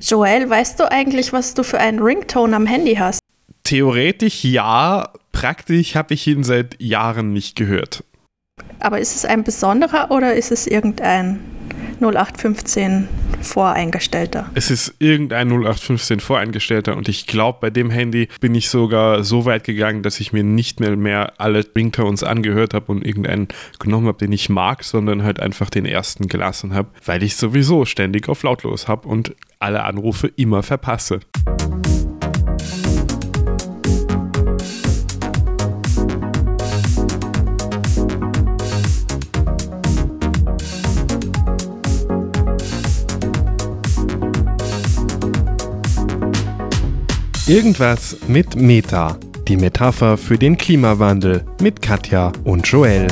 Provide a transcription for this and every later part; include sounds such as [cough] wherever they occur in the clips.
Joel, weißt du eigentlich, was du für einen Ringtone am Handy hast? Theoretisch ja, praktisch habe ich ihn seit Jahren nicht gehört. Aber ist es ein besonderer oder ist es irgendein 0815 voreingestellter? Es ist irgendein 0815 voreingestellter und ich glaube, bei dem Handy bin ich sogar so weit gegangen, dass ich mir nicht mehr, mehr alle Ringtones angehört habe und irgendeinen genommen habe, den ich mag, sondern halt einfach den ersten gelassen habe, weil ich sowieso ständig auf lautlos habe und alle Anrufe immer verpasse. Irgendwas mit Meta. Die Metapher für den Klimawandel mit Katja und Joel.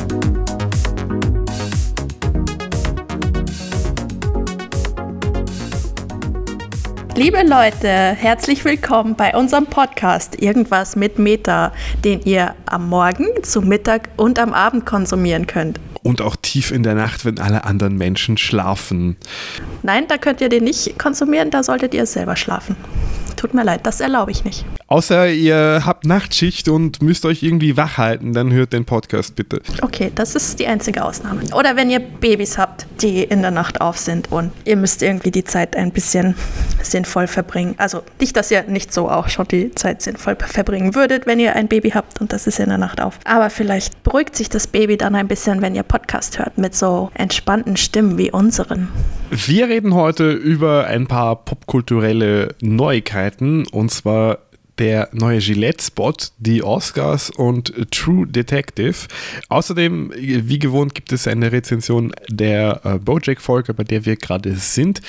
Liebe Leute, herzlich willkommen bei unserem Podcast Irgendwas mit Meta, den ihr am Morgen, zum Mittag und am Abend konsumieren könnt. Und auch tief in der Nacht, wenn alle anderen Menschen schlafen. Nein, da könnt ihr den nicht konsumieren, da solltet ihr selber schlafen. Tut mir leid, das erlaube ich nicht. Außer ihr habt Nachtschicht und müsst euch irgendwie wach halten, dann hört den Podcast bitte. Okay, das ist die einzige Ausnahme. Oder wenn ihr Babys habt, die in der Nacht auf sind und ihr müsst irgendwie die Zeit ein bisschen sinnvoll verbringen. Also nicht, dass ihr nicht so auch schon die Zeit sinnvoll verbringen würdet, wenn ihr ein Baby habt und das ist in der Nacht auf. Aber vielleicht beruhigt sich das Baby dann ein bisschen, wenn ihr Podcast hört mit so entspannten Stimmen wie unseren. Wir reden heute über ein paar popkulturelle Neuigkeiten und zwar der neue Gillette-Spot, die Oscars und True Detective. Außerdem, wie gewohnt, gibt es eine Rezension der äh, Bojack-Folge, bei der wir gerade sind.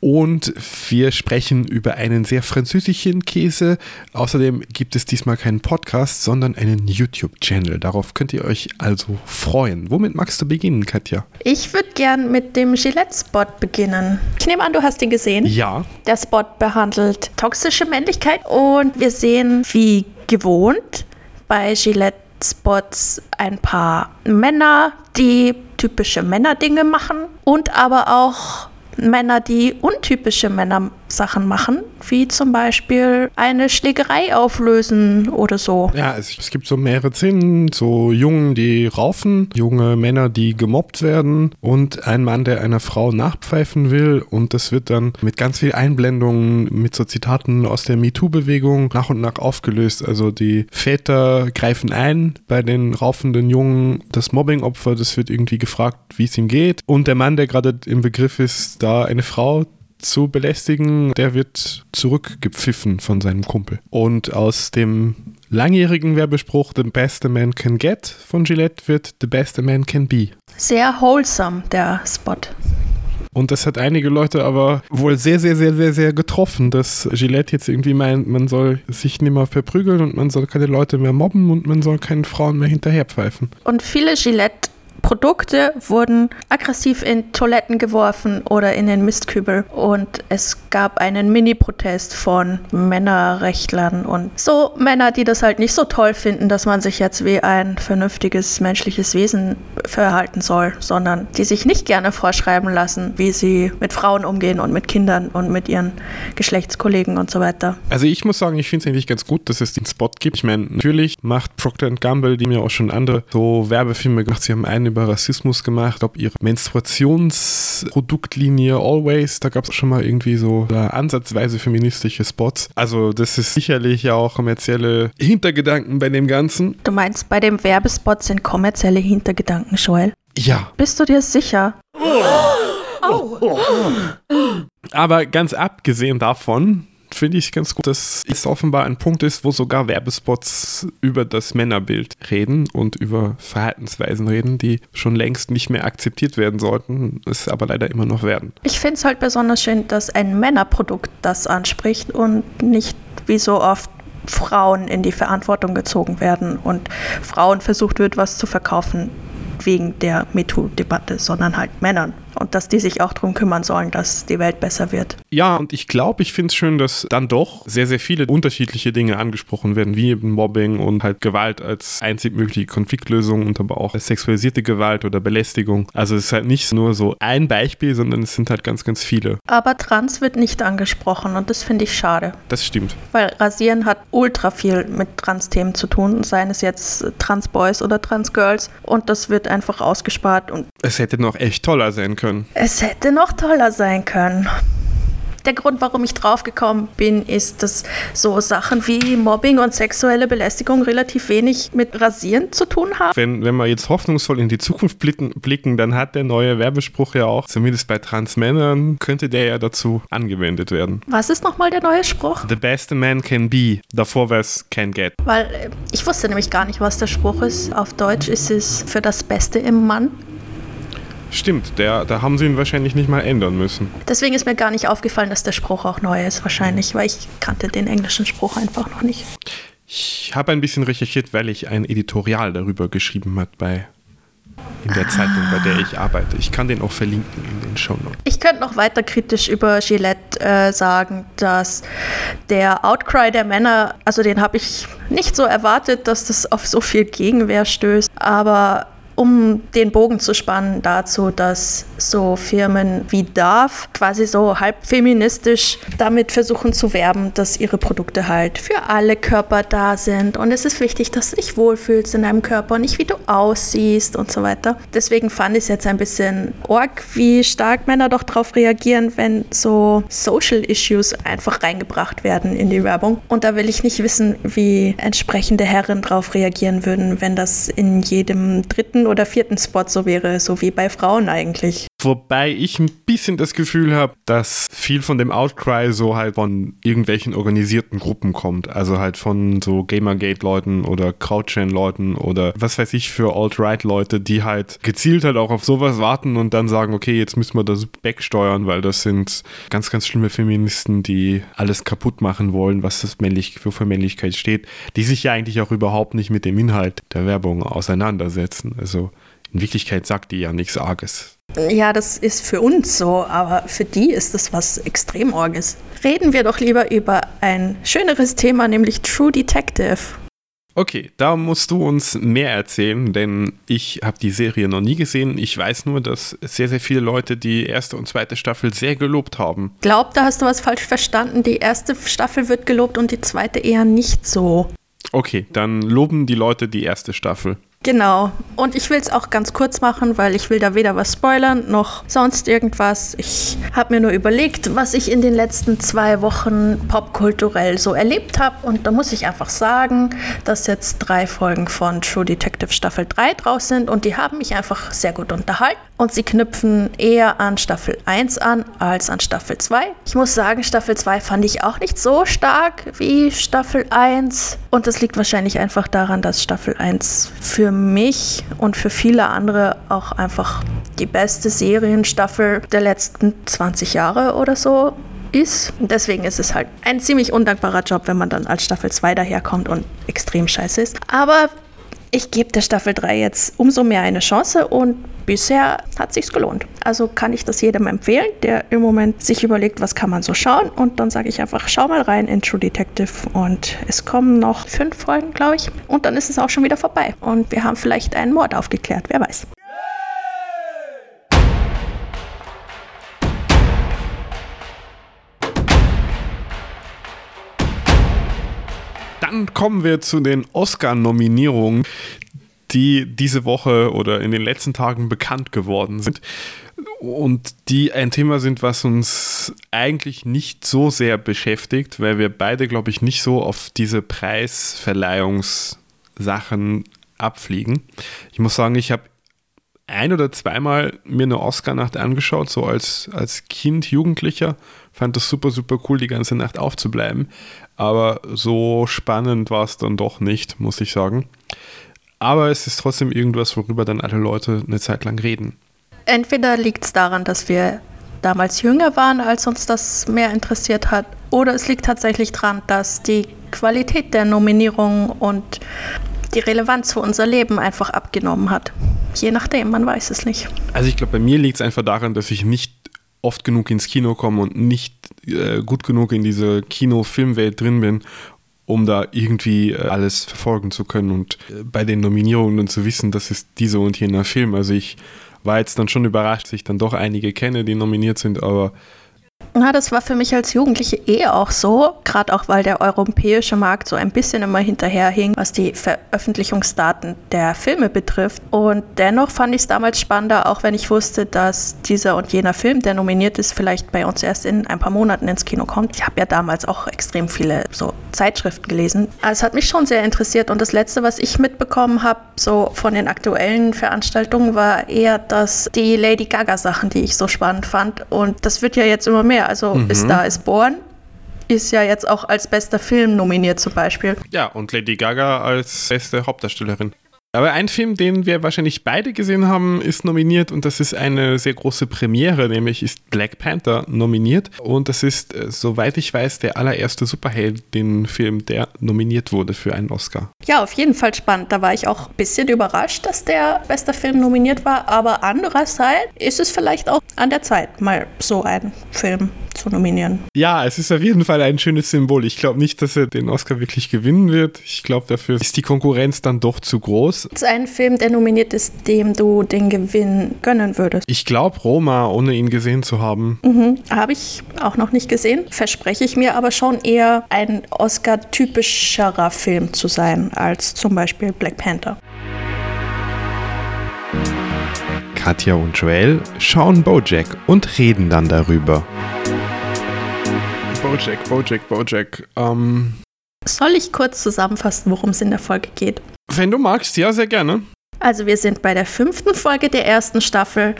Und wir sprechen über einen sehr französischen Käse. Außerdem gibt es diesmal keinen Podcast, sondern einen YouTube-Channel. Darauf könnt ihr euch also freuen. Womit magst du beginnen, Katja? Ich würde gern mit dem Gillette-Spot beginnen. Ich nehme an, du hast ihn gesehen. Ja. Der Spot behandelt toxische Männlichkeit und wir sehen, wie gewohnt, bei Gillette Spots ein paar Männer, die typische Männerdinge machen und aber auch Männer, die untypische Männersachen machen, wie zum Beispiel eine Schlägerei auflösen oder so. Ja, es, es, gibt so mehrere Szenen, so Jungen, die raufen, junge Männer, die gemobbt werden und ein Mann, der einer Frau nachpfeifen will und das wird dann mit ganz viel Einblendungen, mit so Zitaten aus der MeToo-Bewegung nach und nach aufgelöst. Also die Väter greifen ein bei den raufenden Jungen, das Mobbingopfer, das wird irgendwie gefragt, wie es ihm geht und der Mann, der gerade im Begriff ist, da eine Frau zu belästigen, der wird zurückgepfiffen von seinem Kumpel. Und aus dem langjährigen Werbespruch The best a man can get von Gillette wird The best a man can be. Sehr wholesome, der Spot. Und das hat einige Leute aber wohl sehr, sehr, sehr, sehr, sehr getroffen, dass Gillette jetzt irgendwie meint, man soll sich nicht mehr verprügeln und man soll keine Leute mehr mobben und man soll keinen Frauen mehr hinterherpfeifen. Und viele Gillette Produkte wurden aggressiv in Toiletten geworfen oder in den Mistkübel und es gab einen Mini-Protest von Männerrechtlern und so Männer, die das halt nicht so toll finden, dass man sich jetzt wie ein vernünftiges menschliches Wesen verhalten soll, sondern die sich nicht gerne vorschreiben lassen, wie sie mit Frauen umgehen und mit Kindern und mit ihren Geschlechtskollegen und so weiter. Also ich muss sagen, ich finde es eigentlich ganz gut, dass es den Spot gibt. Ich meine, natürlich macht Procter Gamble, die mir auch schon andere so Werbefilme gemacht, sie haben einen über Rassismus gemacht, ob ihre Menstruationsproduktlinie Always, da gab es schon mal irgendwie so ansatzweise feministische Spots. Also das ist sicherlich ja auch kommerzielle Hintergedanken bei dem Ganzen. Du meinst, bei dem Werbespot sind kommerzielle Hintergedanken, Joel? Ja. Bist du dir sicher? Oh. Oh. Aber ganz abgesehen davon, finde ich ganz gut, dass es offenbar ein Punkt ist, wo sogar Werbespots über das Männerbild reden und über Verhaltensweisen reden, die schon längst nicht mehr akzeptiert werden sollten, es aber leider immer noch werden. Ich finde es halt besonders schön, dass ein Männerprodukt das anspricht und nicht wie so oft Frauen in die Verantwortung gezogen werden und Frauen versucht wird, was zu verkaufen wegen der MeToo-Debatte, sondern halt Männern und dass die sich auch darum kümmern sollen, dass die Welt besser wird. Ja, und ich glaube, ich finde es schön, dass dann doch sehr, sehr viele unterschiedliche Dinge angesprochen werden, wie eben Mobbing und halt Gewalt als einzig mögliche Konfliktlösung und aber auch sexualisierte Gewalt oder Belästigung. Also es ist halt nicht nur so ein Beispiel, sondern es sind halt ganz, ganz viele. Aber Trans wird nicht angesprochen und das finde ich schade. Das stimmt. Weil Rasieren hat ultra viel mit Trans-Themen zu tun, seien es jetzt Trans-Boys oder Trans-Girls und das wird einfach ausgespart und es hätte noch echt toller sein können. Es hätte noch toller sein können. Der Grund, warum ich draufgekommen bin, ist, dass so Sachen wie Mobbing und sexuelle Belästigung relativ wenig mit Rasieren zu tun haben. Wenn, wenn wir jetzt hoffnungsvoll in die Zukunft blicken, dann hat der neue Werbespruch ja auch, zumindest bei Transmännern, könnte der ja dazu angewendet werden. Was ist nochmal der neue Spruch? The best a man can be, davor es can get. Weil äh, ich wusste nämlich gar nicht, was der Spruch ist. Auf Deutsch ist es für das Beste im Mann. Stimmt, der, da haben sie ihn wahrscheinlich nicht mal ändern müssen. Deswegen ist mir gar nicht aufgefallen, dass der Spruch auch neu ist, wahrscheinlich, weil ich kannte den englischen Spruch einfach noch nicht. Ich habe ein bisschen recherchiert, weil ich ein Editorial darüber geschrieben habe bei in der ah. Zeitung, bei der ich arbeite. Ich kann den auch verlinken in den Show Notes. Ich könnte noch weiter kritisch über Gillette äh, sagen, dass der Outcry der Männer, also den habe ich nicht so erwartet, dass das auf so viel Gegenwehr stößt, aber um den Bogen zu spannen dazu, dass so Firmen wie DARF quasi so halb feministisch damit versuchen zu werben, dass ihre Produkte halt für alle Körper da sind. Und es ist wichtig, dass du dich wohlfühlst in deinem Körper und nicht wie du aussiehst und so weiter. Deswegen fand ich es jetzt ein bisschen org, wie stark Männer doch darauf reagieren, wenn so Social Issues einfach reingebracht werden in die Werbung. Und da will ich nicht wissen, wie entsprechende Herren darauf reagieren würden, wenn das in jedem dritten oder vierten Spot so wäre, so wie bei Frauen eigentlich. Wobei ich ein bisschen das Gefühl habe, dass viel von dem Outcry so halt von irgendwelchen organisierten Gruppen kommt. Also halt von so Gamergate-Leuten oder Crowdchain-Leuten oder was weiß ich für Alt-Right-Leute, die halt gezielt halt auch auf sowas warten und dann sagen, okay, jetzt müssen wir das backsteuern, weil das sind ganz, ganz schlimme Feministen, die alles kaputt machen wollen, was das männlich für, für Männlichkeit steht, die sich ja eigentlich auch überhaupt nicht mit dem Inhalt der Werbung auseinandersetzen. Also in Wirklichkeit sagt die ja nichts Arges. Ja, das ist für uns so, aber für die ist das was extrem Orges. Reden wir doch lieber über ein schöneres Thema, nämlich True Detective. Okay, da musst du uns mehr erzählen, denn ich habe die Serie noch nie gesehen. Ich weiß nur, dass sehr, sehr viele Leute die erste und zweite Staffel sehr gelobt haben. Glaub, da hast du was falsch verstanden. Die erste Staffel wird gelobt und die zweite eher nicht so. Okay, dann loben die Leute die erste Staffel. Genau. Und ich will es auch ganz kurz machen, weil ich will da weder was spoilern noch sonst irgendwas. Ich habe mir nur überlegt, was ich in den letzten zwei Wochen popkulturell so erlebt habe. Und da muss ich einfach sagen, dass jetzt drei Folgen von True Detective Staffel 3 draus sind und die haben mich einfach sehr gut unterhalten. Und sie knüpfen eher an Staffel 1 an als an Staffel 2. Ich muss sagen, Staffel 2 fand ich auch nicht so stark wie Staffel 1. Und das liegt wahrscheinlich einfach daran, dass Staffel 1 für mich und für viele andere auch einfach die beste Serienstaffel der letzten 20 Jahre oder so ist. Deswegen ist es halt ein ziemlich undankbarer Job, wenn man dann als Staffel 2 daherkommt und extrem scheiße ist. Aber ich gebe der Staffel 3 jetzt umso mehr eine Chance und bisher hat sich's gelohnt. Also kann ich das jedem empfehlen, der im Moment sich überlegt, was kann man so schauen und dann sage ich einfach, schau mal rein in True Detective und es kommen noch fünf Folgen, glaube ich, und dann ist es auch schon wieder vorbei und wir haben vielleicht einen Mord aufgeklärt, wer weiß. Kommen wir zu den Oscar-Nominierungen, die diese Woche oder in den letzten Tagen bekannt geworden sind und die ein Thema sind, was uns eigentlich nicht so sehr beschäftigt, weil wir beide, glaube ich, nicht so auf diese Preisverleihungssachen abfliegen. Ich muss sagen, ich habe ein oder zweimal mir eine Oscar-Nacht angeschaut, so als, als Kind, Jugendlicher. Fand das super, super cool, die ganze Nacht aufzubleiben. Aber so spannend war es dann doch nicht, muss ich sagen. Aber es ist trotzdem irgendwas, worüber dann alle Leute eine Zeit lang reden. Entweder liegt es daran, dass wir damals jünger waren, als uns das mehr interessiert hat, oder es liegt tatsächlich daran, dass die Qualität der Nominierungen und die Relevanz für unser Leben einfach abgenommen hat. je nachdem, man weiß es nicht. Also ich glaube, bei mir liegt es einfach daran, dass ich nicht oft genug ins Kino komme und nicht äh, gut genug in dieser Kino-Filmwelt drin bin, um da irgendwie äh, alles verfolgen zu können und äh, bei den Nominierungen dann zu wissen, das ist dieser und jener Film. Also ich war jetzt dann schon überrascht, dass ich dann doch einige kenne, die nominiert sind, aber na, das war für mich als Jugendliche eh auch so, gerade auch weil der europäische Markt so ein bisschen immer hinterherhing, was die Veröffentlichungsdaten der Filme betrifft. Und dennoch fand ich es damals spannender, auch wenn ich wusste, dass dieser und jener Film, der nominiert ist, vielleicht bei uns erst in ein paar Monaten ins Kino kommt. Ich habe ja damals auch extrem viele so Zeitschriften gelesen. Also es hat mich schon sehr interessiert. Und das Letzte, was ich mitbekommen habe, so von den aktuellen Veranstaltungen, war eher, dass die Lady Gaga-Sachen, die ich so spannend fand. Und das wird ja jetzt immer mehr. Also mhm. ist da ist Born ist ja jetzt auch als bester Film nominiert zum Beispiel. Ja, und Lady Gaga als beste Hauptdarstellerin. Aber ein Film, den wir wahrscheinlich beide gesehen haben, ist nominiert und das ist eine sehr große Premiere, nämlich ist Black Panther nominiert und das ist, äh, soweit ich weiß, der allererste Superhelden-Film, der nominiert wurde für einen Oscar. Ja, auf jeden Fall spannend. Da war ich auch ein bisschen überrascht, dass der beste Film nominiert war, aber andererseits ist es vielleicht auch an der Zeit, mal so einen Film zu nominieren. Ja, es ist auf jeden Fall ein schönes Symbol. Ich glaube nicht, dass er den Oscar wirklich gewinnen wird. Ich glaube, dafür ist die Konkurrenz dann doch zu groß. Es ist ein Film, der nominiert ist, dem du den Gewinn gönnen würdest. Ich glaube Roma, ohne ihn gesehen zu haben. Mhm, Habe ich auch noch nicht gesehen. Verspreche ich mir aber schon eher ein Oscar-typischerer Film zu sein als zum Beispiel Black Panther. Katja und Joel schauen Bojack und reden dann darüber. Bojack, Bojack, Bojack. Ähm, Soll ich kurz zusammenfassen, worum es in der Folge geht? Wenn du magst, ja, sehr gerne. Also wir sind bei der fünften Folge der ersten Staffel.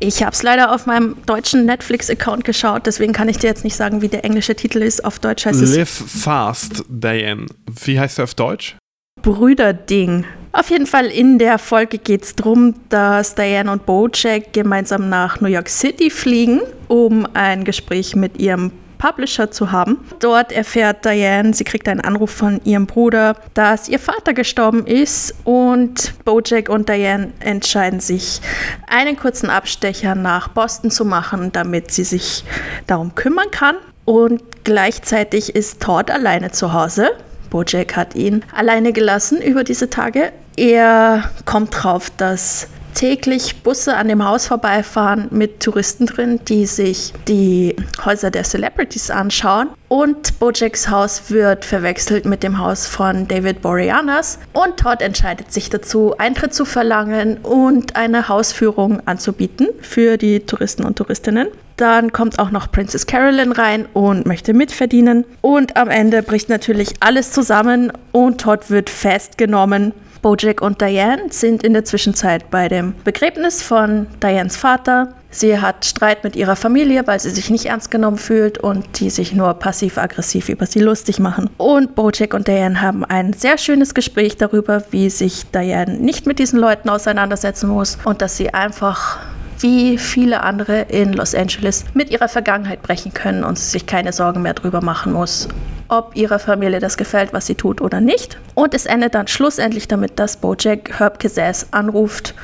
Ich habe es leider auf meinem deutschen Netflix-Account geschaut, deswegen kann ich dir jetzt nicht sagen, wie der englische Titel ist. Auf Deutsch heißt es... Live Fast, Diane. Wie heißt er auf Deutsch? Brüderding. Auf jeden Fall in der Folge geht es darum, dass Diane und Bojack gemeinsam nach New York City fliegen, um ein Gespräch mit ihrem Publisher zu haben. Dort erfährt Diane, sie kriegt einen Anruf von ihrem Bruder, dass ihr Vater gestorben ist und Bojack und Diane entscheiden sich, einen kurzen Abstecher nach Boston zu machen, damit sie sich darum kümmern kann. Und gleichzeitig ist Todd alleine zu Hause. Bojack hat ihn alleine gelassen über diese Tage. Er kommt drauf, dass täglich Busse an dem Haus vorbeifahren mit Touristen drin, die sich die Häuser der Celebrities anschauen. Und Bojacks Haus wird verwechselt mit dem Haus von David Boreanaz. Und Todd entscheidet sich dazu, Eintritt zu verlangen und eine Hausführung anzubieten für die Touristen und Touristinnen. Dann kommt auch noch Princess Carolyn rein und möchte mitverdienen. Und am Ende bricht natürlich alles zusammen und Todd wird festgenommen Bojack und Diane sind in der Zwischenzeit bei dem Begräbnis von Dianes Vater. Sie hat Streit mit ihrer Familie, weil sie sich nicht ernst genommen fühlt und die sich nur passiv-aggressiv über sie lustig machen. Und Bojack und Diane haben ein sehr schönes Gespräch darüber, wie sich Diane nicht mit diesen Leuten auseinandersetzen muss und dass sie einfach wie viele andere in Los Angeles mit ihrer Vergangenheit brechen können und sich keine Sorgen mehr darüber machen muss, ob ihrer Familie das gefällt, was sie tut oder nicht. Und es endet dann schlussendlich damit, dass Bojack Herb Cassaz anruft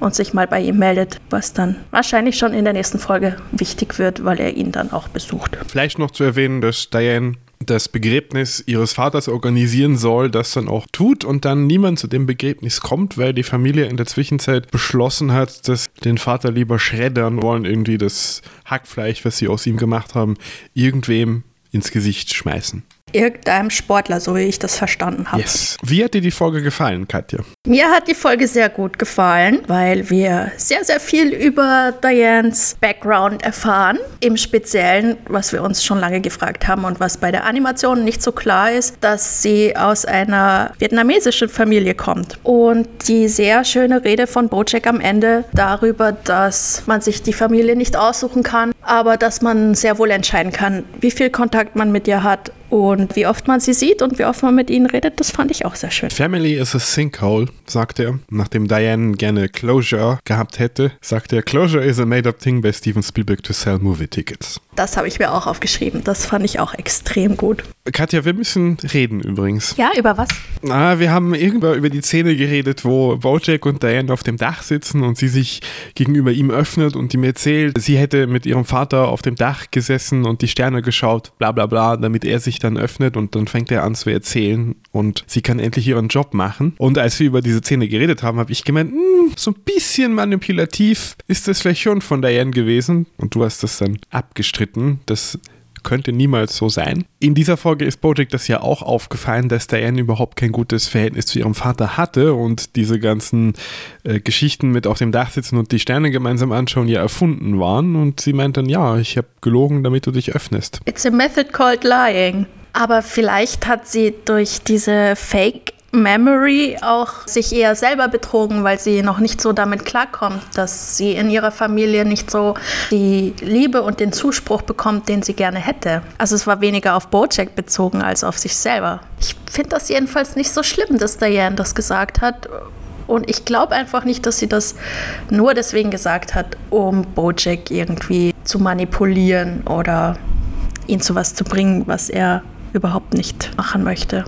und sich mal bei ihm meldet, was dann wahrscheinlich schon in der nächsten Folge wichtig wird, weil er ihn dann auch besucht. Vielleicht noch zu erwähnen, dass Diane das Begräbnis ihres Vaters organisieren soll, das dann auch tut und dann niemand zu dem Begräbnis kommt, weil die Familie in der Zwischenzeit beschlossen hat, dass den Vater lieber schreddern wollen, irgendwie das Hackfleisch, was sie aus ihm gemacht haben, irgendwem ins Gesicht schmeißen irgendeinem Sportler, so wie ich das verstanden habe. Yes. Wie hat dir die Folge gefallen, Katja? Mir hat die Folge sehr gut gefallen, weil wir sehr, sehr viel über Dianes Background erfahren. Im Speziellen, was wir uns schon lange gefragt haben und was bei der Animation nicht so klar ist, dass sie aus einer vietnamesischen Familie kommt. Und die sehr schöne Rede von Bojack am Ende darüber, dass man sich die Familie nicht aussuchen kann, aber dass man sehr wohl entscheiden kann, wie viel Kontakt man mit ihr hat und wie oft man sie sieht und wie oft man mit ihnen redet, das fand ich auch sehr schön. Family is a sinkhole, sagt er. Nachdem Diane gerne Closure gehabt hätte, sagt er, Closure is a made-up thing by Steven Spielberg to sell movie tickets. Das habe ich mir auch aufgeschrieben. Das fand ich auch extrem gut. Katja, wir müssen reden übrigens. Ja, über was? Na, wir haben irgendwann über die Szene geredet, wo Bojack und Diane auf dem Dach sitzen und sie sich gegenüber ihm öffnet und ihm erzählt, sie hätte mit ihrem Vater auf dem Dach gesessen und die Sterne geschaut, bla bla bla, damit er sich dann öffnet und dann fängt er an zu erzählen und sie kann endlich ihren Job machen. Und als wir über diese Szene geredet haben, habe ich gemeint, hm, so ein bisschen manipulativ ist das vielleicht schon von Diane gewesen. Und du hast das dann abgestritten. Das könnte niemals so sein. In dieser Folge ist Bojack das ja auch aufgefallen, dass Diane überhaupt kein gutes Verhältnis zu ihrem Vater hatte und diese ganzen äh, Geschichten mit auf dem Dach sitzen und die Sterne gemeinsam anschauen ja erfunden waren. Und sie meint dann, ja, ich habe gelogen, damit du dich öffnest. It's a method called lying. Aber vielleicht hat sie durch diese Fake Memory auch sich eher selber betrogen, weil sie noch nicht so damit klarkommt, dass sie in ihrer Familie nicht so die Liebe und den Zuspruch bekommt, den sie gerne hätte. Also es war weniger auf Bojack bezogen als auf sich selber. Ich finde das jedenfalls nicht so schlimm, dass Diane das gesagt hat. Und ich glaube einfach nicht, dass sie das nur deswegen gesagt hat, um Bojack irgendwie zu manipulieren oder ihn zu was zu bringen, was er überhaupt nicht machen möchte.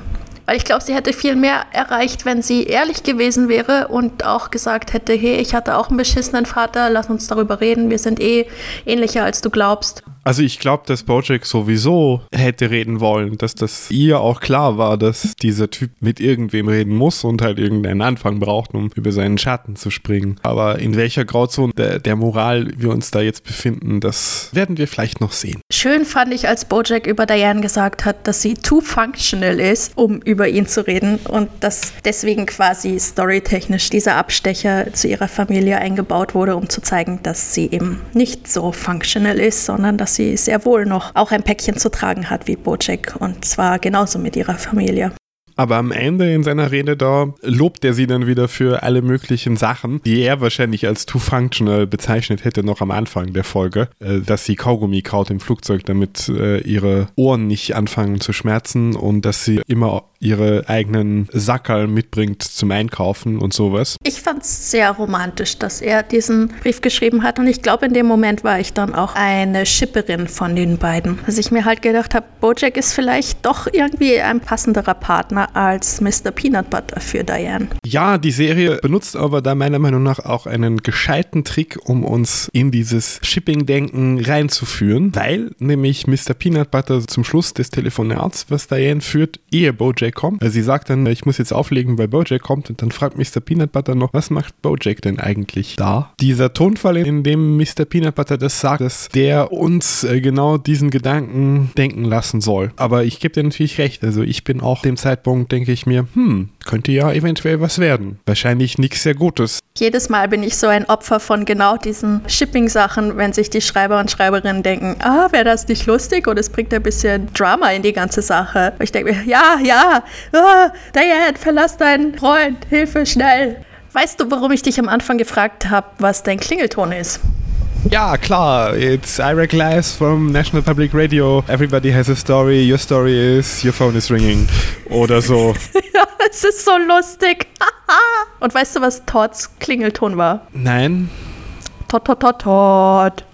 Weil ich glaube, sie hätte viel mehr erreicht, wenn sie ehrlich gewesen wäre und auch gesagt hätte, hey, ich hatte auch einen beschissenen Vater, lass uns darüber reden, wir sind eh ähnlicher, als du glaubst. Also ich glaube, dass Bojack sowieso hätte reden wollen, dass das ihr auch klar war, dass dieser Typ mit irgendwem reden muss und halt irgendeinen Anfang braucht, um über seinen Schatten zu springen. Aber in welcher Grauzone der, der Moral wir uns da jetzt befinden, das werden wir vielleicht noch sehen. Schön fand ich, als Bojack über Diane gesagt hat, dass sie too functional ist, um über ihn zu reden und dass deswegen quasi storytechnisch dieser Abstecher zu ihrer Familie eingebaut wurde, um zu zeigen, dass sie eben nicht so functional ist, sondern dass sie sehr wohl noch auch ein Päckchen zu tragen hat wie Bojack und zwar genauso mit ihrer Familie. Aber am Ende in seiner Rede da lobt er sie dann wieder für alle möglichen Sachen, die er wahrscheinlich als too functional bezeichnet hätte noch am Anfang der Folge, äh, dass sie Kaugummi kaut im Flugzeug, damit äh, ihre Ohren nicht anfangen zu schmerzen und dass sie immer ihre eigenen Sackerl mitbringt zum Einkaufen und sowas. Ich fand es sehr romantisch, dass er diesen Brief geschrieben hat und ich glaube, in dem Moment war ich dann auch eine Schipperin von den beiden. Dass ich mir halt gedacht habe, Bojack ist vielleicht doch irgendwie ein passenderer Partner als Mr. Peanut Butter für Diane. Ja, die Serie benutzt aber da meiner Meinung nach auch einen gescheiten Trick, um uns in dieses Shipping-Denken reinzuführen, weil nämlich Mr. Peanut Butter zum Schluss des Telefonats, was Diane führt, ehe Bojack kommt. Also sie sagt dann, ich muss jetzt auflegen, weil Bojack kommt und dann fragt Mr. Peanut Butter noch, was macht Bojack denn eigentlich da? Dieser Tonfall, in dem Mr. Peanut Butter das sagt, dass der uns äh, genau diesen Gedanken denken lassen soll. Aber ich gebe dir natürlich recht, also ich bin auch dem Zeitpunkt, denke ich mir, hm, könnte ja eventuell was werden. Wahrscheinlich nichts sehr Gutes. Jedes Mal bin ich so ein Opfer von genau diesen Shipping-Sachen, wenn sich die Schreiber und Schreiberinnen denken, ah, wäre das nicht lustig und es bringt ein bisschen Drama in die ganze Sache. Und ich denke mir, ja, ja, ah, Diane, verlass deinen Freund, Hilfe, schnell. Weißt du, warum ich dich am Anfang gefragt habe, was dein Klingelton ist? Ja, klar. It's Iraq Live from National Public Radio. Everybody has a story. Your story is your phone is ringing. Oder so. [laughs] ja, es ist so lustig. [laughs] Und weißt du, was Todds Klingelton war? Nein. Tot, tot, tot.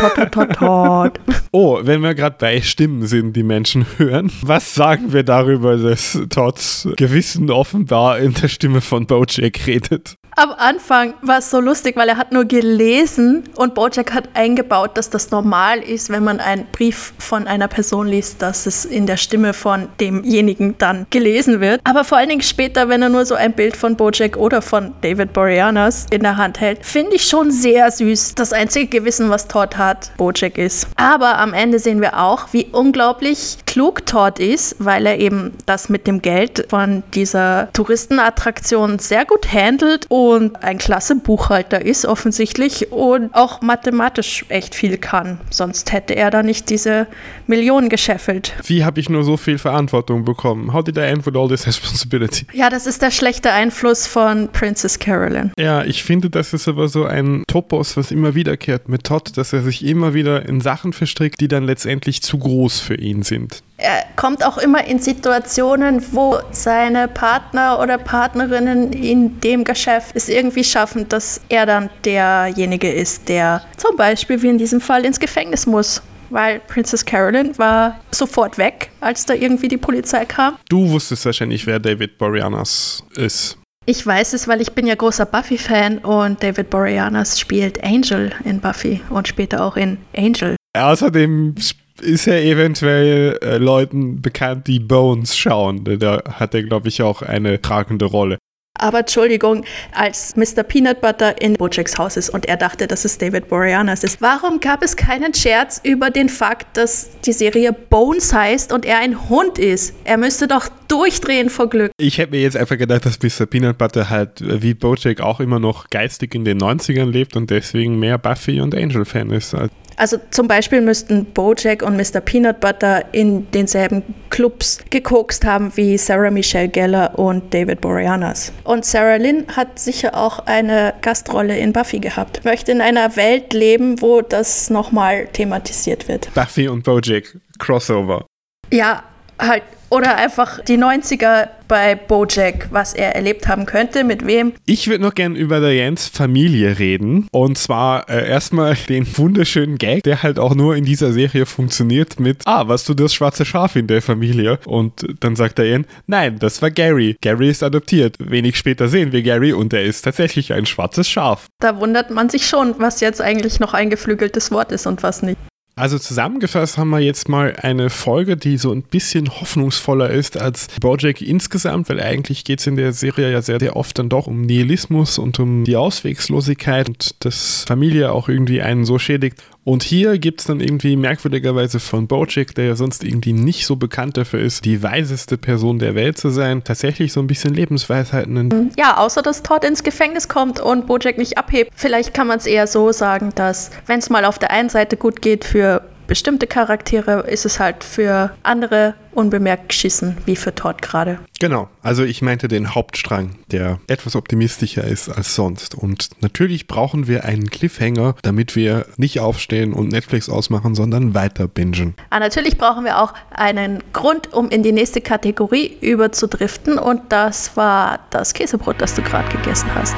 Tot, tot, tot, tot. [laughs] Oh, wenn wir gerade bei Stimmen sind, die Menschen hören, was sagen wir darüber, dass Todds Gewissen offenbar in der Stimme von Bojack redet? Am Anfang war es so lustig, weil er hat nur gelesen und Bojack hat eingebaut, dass das normal ist, wenn man einen Brief von einer Person liest, dass es in der Stimme von demjenigen dann gelesen wird. Aber vor allen Dingen später, wenn er nur so ein Bild von Bojack oder von David Boreanaz in der Hand hält, finde ich schon sehr süß. Das einzige Gewissen, was Todd hat, Bojack ist. Aber am Ende sehen wir auch, wie unglaublich klug Todd ist, weil er eben das mit dem Geld von dieser Touristenattraktion sehr gut handelt und ein klasse Buchhalter ist offensichtlich und auch mathematisch echt viel kann. Sonst hätte er da nicht diese Millionen gescheffelt. Wie habe ich nur so viel Verantwortung bekommen? How did I end with all this responsibility? Ja, das ist der schlechte Einfluss von Princess Carolyn. Ja, ich finde, das ist aber so ein Topos, was immer wiederkehrt mit Todd, dass er sich immer wieder in Sachen verstrickt, die dann letztendlich zu groß für ihn sind. Er kommt auch immer in Situationen, wo seine Partner oder Partnerinnen in dem Geschäft es irgendwie schaffen, dass er dann derjenige ist, der zum Beispiel wie in diesem Fall ins Gefängnis muss weil Princess Carolyn war sofort weg, als da irgendwie die Polizei kam. Du wusstest wahrscheinlich, wer David Boreanaz ist. Ich weiß es, weil ich bin ja großer Buffy-Fan und David Boreanaz spielt Angel in Buffy und später auch in Angel. Außerdem ist er eventuell äh, Leuten bekannt, die Bones schauen. Da hat er, glaube ich, auch eine tragende Rolle. Aber Entschuldigung, als Mr. Peanut Butter in Bojacks Haus ist und er dachte, dass es David Boreanaz ist, warum gab es keinen Scherz über den Fakt, dass die Serie Bones heißt und er ein Hund ist? Er müsste doch durchdrehen vor Glück. Ich hätte mir jetzt einfach gedacht, dass Mr. Peanut Butter halt äh, wie Bojack auch immer noch geistig in den 90ern lebt und deswegen mehr Buffy und Angel-Fan ist. Also zum Beispiel müssten Bojack und Mr. Peanut Butter in denselben Clubs gekokst haben wie Sarah Michelle Geller und David Boreanaz. Und Sarah Lynn hat sicher auch eine Gastrolle in Buffy gehabt. Möchte in einer Welt leben, wo das nochmal thematisiert wird. Buffy und Bojack, Crossover. Ja, halt oder einfach die 90er bei Bojack, was er erlebt haben könnte, mit wem. Ich würde noch gern über Dianes Familie reden. Und zwar äh, erstmal den wunderschönen Gag, der halt auch nur in dieser Serie funktioniert mit, ah, warst du das schwarze Schaf in der Familie? Und dann sagt Diane, nein, das war Gary. Gary ist adoptiert. Wenig später sehen wir Gary und er ist tatsächlich ein schwarzes Schaf. Da wundert man sich schon, was jetzt eigentlich noch ein geflügeltes Wort ist und was nicht. Also zusammengefasst haben wir jetzt mal eine Folge, die so ein bisschen hoffnungsvoller ist als Bojack insgesamt, weil eigentlich geht es in der Serie ja sehr, sehr oft dann doch um Nihilismus und um die Auswegslosigkeit und dass Familie auch irgendwie einen so schädigt. Und hier gibt es dann irgendwie merkwürdigerweise von Bojack, der ja sonst irgendwie nicht so bekannt dafür ist, die weiseste Person der Welt zu sein, tatsächlich so ein bisschen Lebensweisheiten. Ja, außer dass Todd ins Gefängnis kommt und Bojack nicht abhebt. Vielleicht kann man es eher so sagen, dass wenn es mal auf der einen Seite gut geht für bestimmte Charaktere ist es halt für andere unbemerkt geschissen, wie für Todd gerade. Genau, also ich meinte den Hauptstrang, der etwas optimistischer ist als sonst. Und natürlich brauchen wir einen Cliffhanger, damit wir nicht aufstehen und Netflix ausmachen, sondern weiter bingen. Ah, natürlich brauchen wir auch einen Grund, um in die nächste Kategorie überzudriften. Und das war das Käsebrot, das du gerade gegessen hast.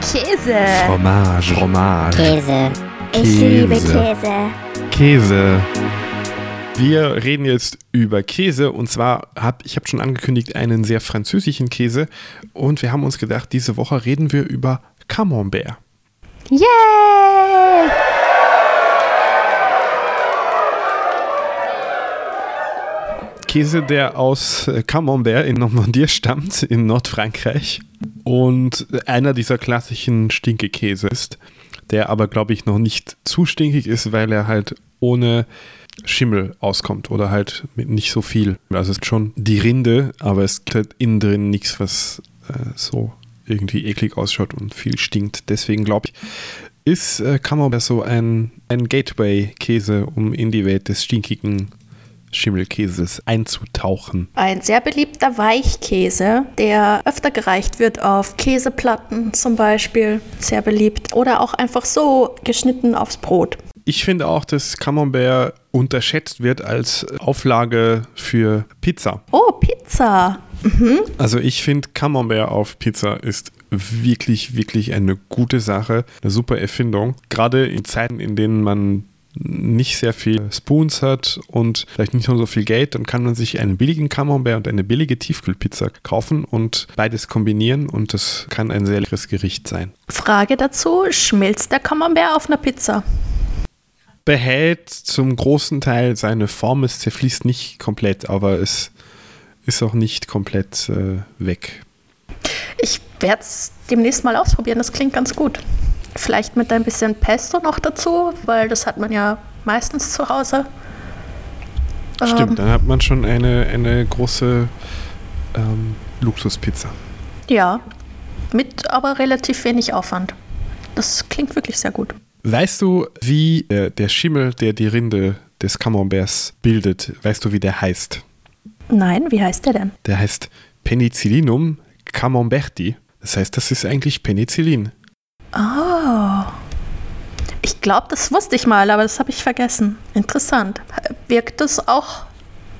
Käse. Fromage. Fromage. Käse. Ich Käse. liebe Käse. Käse. Wir reden jetzt über Käse und zwar habe ich habe schon angekündigt einen sehr französischen Käse und wir haben uns gedacht, diese Woche reden wir über Camembert. Yay! Käse, der aus äh, Camembert in Normandie stammt, in Nordfrankreich und einer dieser klassischen Stinkekäse ist, der aber glaube ich noch nicht zu stinkig ist, weil er halt ohne Schimmel auskommt oder halt mit nicht so viel. Also es ist schon die Rinde, aber es gibt halt innen drin nichts, was äh, so irgendwie eklig ausschaut und viel stinkt. Deswegen glaube ich, ist äh, Camembert so ein, ein Gateway-Käse, um in die Welt des stinkigen Schimmelkäses einzutauchen. Ein sehr beliebter Weichkäse, der öfter gereicht wird auf Käseplatten zum Beispiel. Sehr beliebt. Oder auch einfach so geschnitten aufs Brot. Ich finde auch, dass Camembert unterschätzt wird als Auflage für Pizza. Oh, Pizza. Also ich finde Camembert auf Pizza ist wirklich, wirklich eine gute Sache, eine super Erfindung. Gerade in Zeiten, in denen man nicht sehr viel Spoons hat und vielleicht nicht nur so viel Geld, dann kann man sich einen billigen Camembert und eine billige Tiefkühlpizza kaufen und beides kombinieren und das kann ein sehr leckeres Gericht sein. Frage dazu: Schmilzt der Camembert auf einer Pizza? Behält zum großen Teil seine Form, es zerfließt nicht komplett, aber es ist auch nicht komplett äh, weg. Ich werde es demnächst mal ausprobieren. Das klingt ganz gut. Vielleicht mit ein bisschen Pesto noch dazu, weil das hat man ja meistens zu Hause. Stimmt, Ähm, dann hat man schon eine, eine große ähm, Luxuspizza. Ja, mit aber relativ wenig Aufwand. Das klingt wirklich sehr gut. Weißt du, wie äh, der Schimmel, der die Rinde des Camemberts bildet, weißt du, wie der heißt? Nein, wie heißt der denn? Der heißt Penicillinum camemberti. Das heißt, das ist eigentlich Penicillin. Oh. Ich glaube, das wusste ich mal, aber das habe ich vergessen. Interessant. Wirkt das auch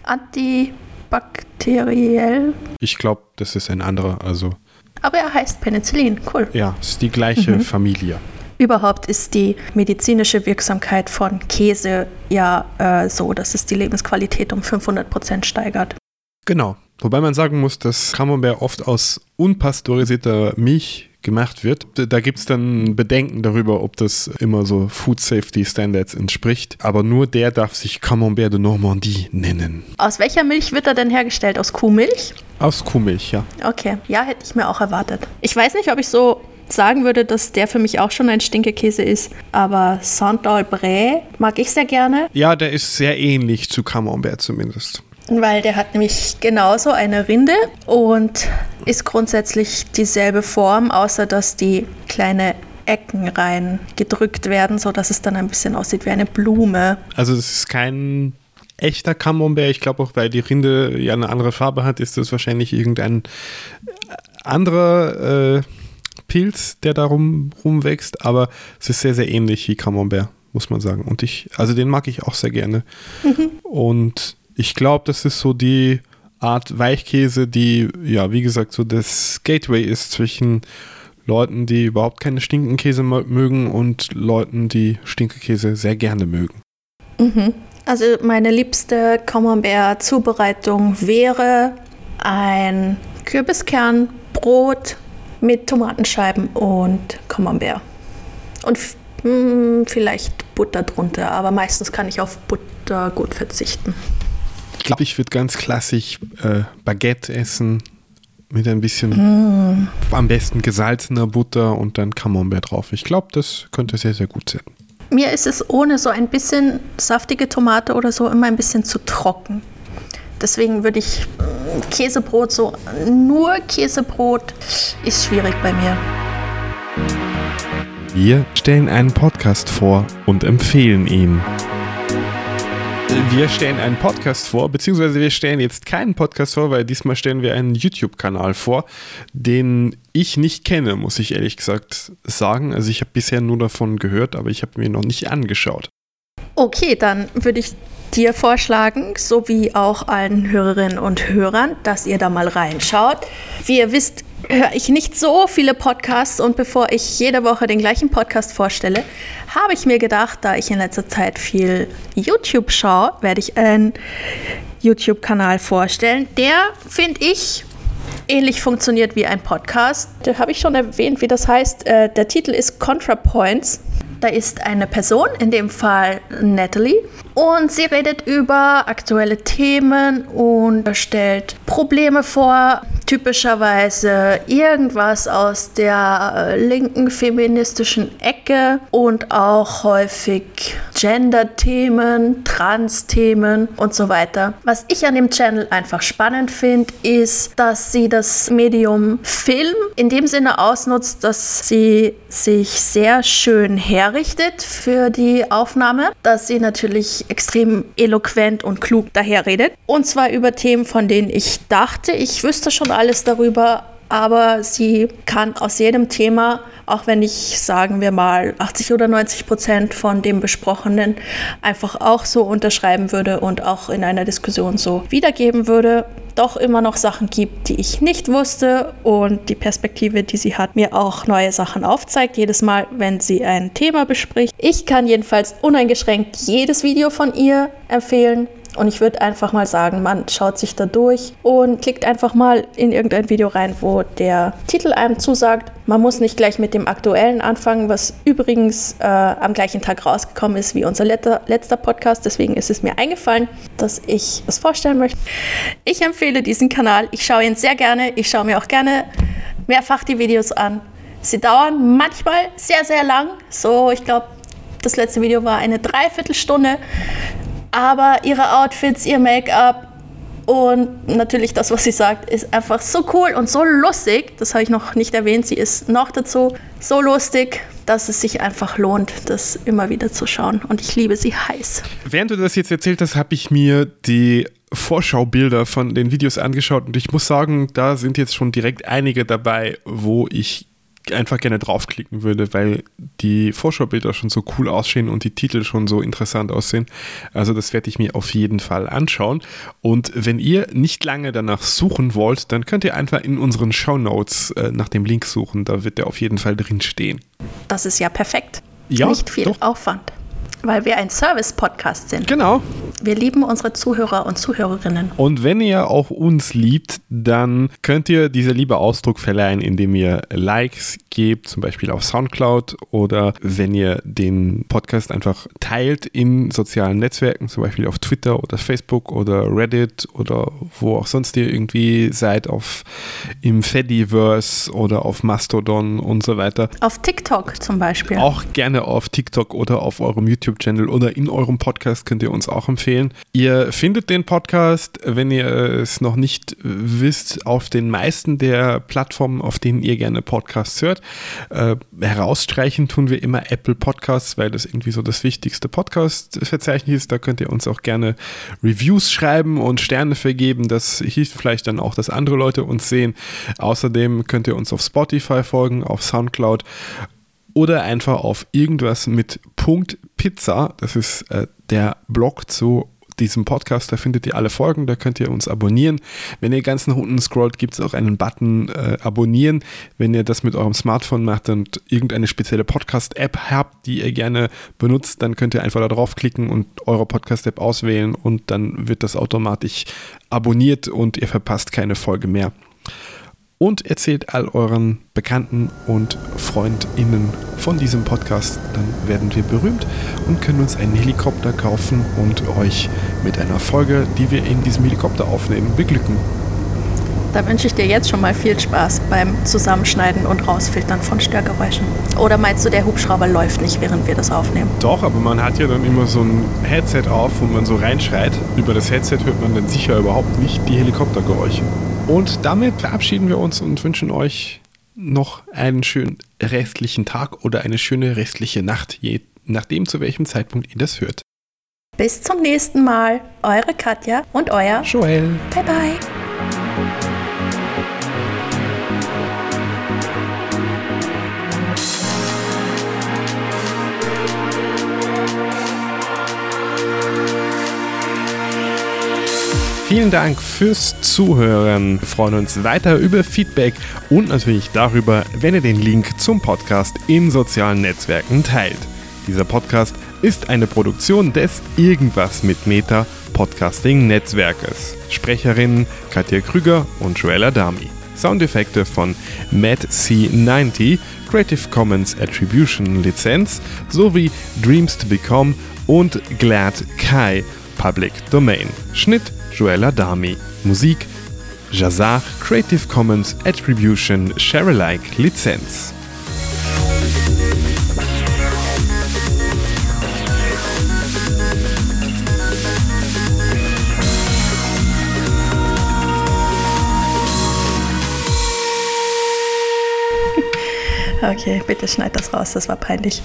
antibakteriell? Ich glaube, das ist ein anderer. Also, Aber er heißt Penicillin. Cool. ja, es ist die gleiche Familie. Überhaupt ist die medizinische Wirksamkeit von Käse ja äh, so, dass es die Lebensqualität um 500 Prozent steigert. Genau. Wobei man sagen muss, dass Camembert oft aus unpasteurisierter Milch gemacht wird. Da gibt es dann Bedenken darüber, ob das immer so Food Safety Standards entspricht. Aber nur der darf sich Camembert de Normandie nennen. Aus welcher Milch wird er denn hergestellt? Aus Kuhmilch? Aus Kuhmilch, ja. Okay, ja, hätte ich mir auch erwartet. Ich weiß nicht, ob ich so sagen würde, dass der für mich auch schon ein Stinkekäse ist, aber Saint-Albret mag ich sehr gerne. Ja, der ist sehr ähnlich zu Camembert zumindest weil der hat nämlich genauso eine Rinde und ist grundsätzlich dieselbe Form, außer dass die kleine Ecken rein gedrückt werden, sodass es dann ein bisschen aussieht wie eine Blume. Also es ist kein echter Camembert. Ich glaube auch, weil die Rinde ja eine andere Farbe hat, ist das wahrscheinlich irgendein anderer äh, Pilz, der da rum, rumwächst. Aber es ist sehr, sehr ähnlich wie Camembert, muss man sagen. Und ich, also den mag ich auch sehr gerne. Mhm. Und ich glaube, das ist so die Art Weichkäse, die, ja, wie gesagt, so das Gateway ist zwischen Leuten, die überhaupt keine Stinkenkäse mögen und Leuten, die Stinkekäse sehr gerne mögen. Mhm. Also meine liebste Camembert-Zubereitung wäre ein Kürbiskernbrot mit Tomatenscheiben und Camembert. Und mh, hm, vielleicht Butter drunter, aber meistens kann ich auf Butter gut verzichten. Ich glaube, ich würde ganz klassisch äh, Baguette essen mit ein bisschen mm. am besten gesalzener Butter und dann Camembert drauf. Ich glaube, das könnte sehr, sehr gut sein. Mir ist es ohne so ein bisschen saftige Tomate oder so immer ein bisschen zu trocken. Deswegen würde ich mm, Käsebrot so, nur Käsebrot ist schwierig bei mir. Wir stellen einen Podcast vor und empfehlen ihn. Wir stellen einen Podcast vor, beziehungsweise wir stellen jetzt keinen Podcast vor, weil diesmal stellen wir einen YouTube-Kanal vor, den ich nicht kenne, muss ich ehrlich gesagt sagen. Also ich habe bisher nur davon gehört, aber ich habe mir noch nicht angeschaut. Okay, dann würde ich dir vorschlagen, so wie auch allen Hörerinnen und Hörern, dass ihr da mal reinschaut. Wie ihr wisst, höre ich nicht so viele Podcasts und bevor ich jede Woche den gleichen Podcast vorstelle, habe ich mir gedacht, da ich in letzter Zeit viel YouTube schaue, werde ich einen YouTube-Kanal vorstellen. Der, finde ich, ähnlich funktioniert wie ein Podcast. Da habe ich schon erwähnt, wie das heißt. Äh, der Titel ist ContraPoints. Da ist eine Person, in dem Fall Natalie, und sie redet über aktuelle Themen und stellt Probleme vor, typischerweise irgendwas aus der äh, linken feministischen Ecke und auch häufig Gender-Themen, Trans-Themen und so weiter. Was ich an dem Channel einfach spannend finde, ist, dass sie das Medium Film in dem Sinne ausnutzt, dass sie sich sehr schön herrichtet für die Aufnahme, dass sie natürlich extrem eloquent und klug daherredet. Und zwar über Themen, von denen ich dachte, ich wüsste schon alles darüber, aber sie kann aus jedem Thema, auch wenn ich, sagen wir mal, 80 oder 90 Prozent von dem Besprochenen einfach auch so unterschreiben würde und auch in einer Diskussion so wiedergeben würde, doch immer noch Sachen gibt, die ich nicht wusste und die Perspektive, die sie hat, mir auch neue Sachen aufzeigt, jedes Mal, wenn sie ein Thema bespricht. Ich kann jedenfalls uneingeschränkt jedes Video von ihr empfehlen. Und ich würde einfach mal sagen, man schaut sich da durch und klickt einfach mal in irgendein Video rein, wo der Titel einem zusagt. Man muss nicht gleich mit dem aktuellen anfangen, was übrigens äh, am gleichen Tag rausgekommen ist wie unser letzter, letzter Podcast. Deswegen ist es mir eingefallen, dass ich das vorstellen möchte. Ich empfehle diesen Kanal. Ich schaue ihn sehr gerne. Ich schaue mir auch gerne mehrfach die Videos an. Sie dauern manchmal sehr, sehr lang. So, ich glaube, das letzte Video war eine Dreiviertelstunde aber ihre Outfits, ihr Make-up und natürlich das, was sie sagt, ist einfach so cool und so lustig. Das habe ich noch nicht erwähnt. Sie ist noch dazu so lustig, dass es sich einfach lohnt, das immer wieder zu schauen. Und ich liebe sie heiß. Während du das jetzt erzählt hast, habe ich mir die Vorschaubilder von den Videos angeschaut und ich muss sagen, da sind jetzt schon direkt einige dabei, wo ich einfach gerne draufklicken würde, weil die Vorschaubilder schon so cool aussehen und die Titel schon so interessant aussehen. Also das werde ich mir auf jeden Fall anschauen. Und wenn ihr nicht lange danach suchen wollt, dann könnt ihr einfach in unseren Show Notes äh, nach dem Link suchen. Da wird der auf jeden Fall drin stehen. Das ist ja perfekt. Ja, Nicht viel doch. Aufwand. Weil wir ein Service-Podcast sind. Genau. Wir lieben unsere Zuhörer und Zuhörerinnen. Und wenn ihr auch uns liebt, dann könnt ihr dieser Liebe Ausdruck verleihen, indem ihr Likes gebt, zum Beispiel auf Soundcloud oder wenn ihr den Podcast einfach teilt in sozialen Netzwerken, zum Beispiel auf Twitter oder Facebook oder Reddit oder wo auch sonst ihr irgendwie seid, auf im Fediverse oder auf Mastodon und so weiter. Auf TikTok zum Beispiel. Auch gerne auf TikTok oder auf eurem YouTube-Channel oder in eurem Podcast könnt ihr uns auch empfehlen. Ihr findet den Podcast, wenn ihr es noch nicht wisst, auf den meisten der Plattformen, auf denen ihr gerne Podcasts hört. Äh, herausstreichen tun wir immer Apple Podcasts, weil das irgendwie so das wichtigste Podcast-Verzeichnis ist. Da könnt ihr uns auch gerne Reviews schreiben und Sterne vergeben. Das hilft vielleicht dann auch, dass andere Leute uns sehen. Außerdem könnt ihr uns auf Spotify folgen, auf Soundcloud oder einfach auf irgendwas mit Punkt Pizza. Das ist äh, der Blog zu diesem Podcast. Da findet ihr alle Folgen, da könnt ihr uns abonnieren. Wenn ihr ganz nach unten scrollt, gibt es auch einen Button äh, Abonnieren. Wenn ihr das mit eurem Smartphone macht und irgendeine spezielle Podcast-App habt, die ihr gerne benutzt, dann könnt ihr einfach da draufklicken und eure Podcast-App auswählen und dann wird das automatisch abonniert und ihr verpasst keine Folge mehr und erzählt all euren Bekannten und FreundInnen von diesem Podcast. Dann werden wir berühmt und können uns einen Helikopter kaufen und euch mit einer Folge, die wir in diesem Helikopter aufnehmen, beglücken. Da wünsche ich dir jetzt schon mal viel Spaß beim Zusammenschneiden und Rausfiltern von Störgeräuschen. Oder meinst du, der Hubschrauber läuft nicht, während wir das aufnehmen? Doch, aber man hat ja dann immer so ein Headset auf, wo man so reinschreit. Über das Headset hört man dann sicher überhaupt nicht die Helikoptergeräusche. Und damit verabschieden wir uns und wünschen euch noch einen schönen restlichen Tag oder eine schöne restliche Nacht, je nachdem zu welchem Zeitpunkt ihr das hört. Bis zum nächsten Mal. Eure Katja und euer Joel. Bye bye. Vielen Dank fürs Zuhören. Wir freuen uns weiter über Feedback und natürlich darüber, wenn ihr den Link zum Podcast in sozialen Netzwerken teilt. Dieser Podcast ist eine Produktion des Irgendwas mit Meta Podcasting Netzwerkes. Sprecherinnen Katja Krüger und Joel Adami. Soundeffekte von Matt C90, Creative Commons Attribution Lizenz sowie Dreams to Become und Glad Kai Public Domain. Schnitt Joel Adami. Musik Jazar Creative Commons Attribution Share-alike Lizenz. Okay, bitte schneid das raus, das war peinlich.